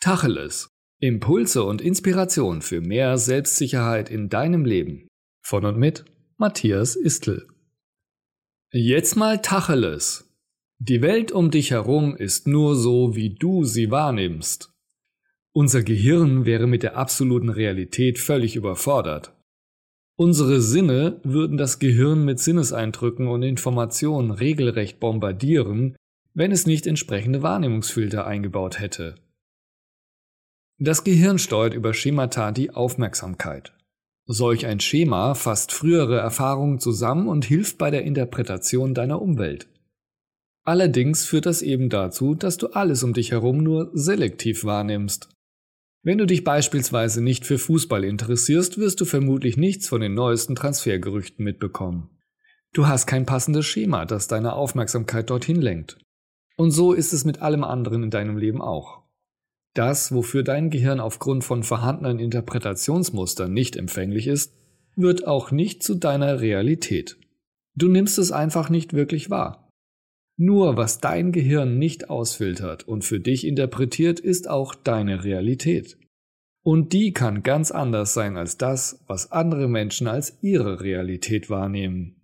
Tacheles. Impulse und Inspiration für mehr Selbstsicherheit in deinem Leben. Von und mit Matthias Istl. Jetzt mal Tacheles. Die Welt um dich herum ist nur so, wie du sie wahrnimmst. Unser Gehirn wäre mit der absoluten Realität völlig überfordert. Unsere Sinne würden das Gehirn mit Sinneseindrücken und Informationen regelrecht bombardieren, wenn es nicht entsprechende Wahrnehmungsfilter eingebaut hätte. Das Gehirn steuert über Schemata die Aufmerksamkeit. Solch ein Schema fasst frühere Erfahrungen zusammen und hilft bei der Interpretation deiner Umwelt. Allerdings führt das eben dazu, dass du alles um dich herum nur selektiv wahrnimmst. Wenn du dich beispielsweise nicht für Fußball interessierst, wirst du vermutlich nichts von den neuesten Transfergerüchten mitbekommen. Du hast kein passendes Schema, das deine Aufmerksamkeit dorthin lenkt. Und so ist es mit allem anderen in deinem Leben auch. Das, wofür dein Gehirn aufgrund von vorhandenen Interpretationsmustern nicht empfänglich ist, wird auch nicht zu deiner Realität. Du nimmst es einfach nicht wirklich wahr. Nur was dein Gehirn nicht ausfiltert und für dich interpretiert, ist auch deine Realität. Und die kann ganz anders sein als das, was andere Menschen als ihre Realität wahrnehmen.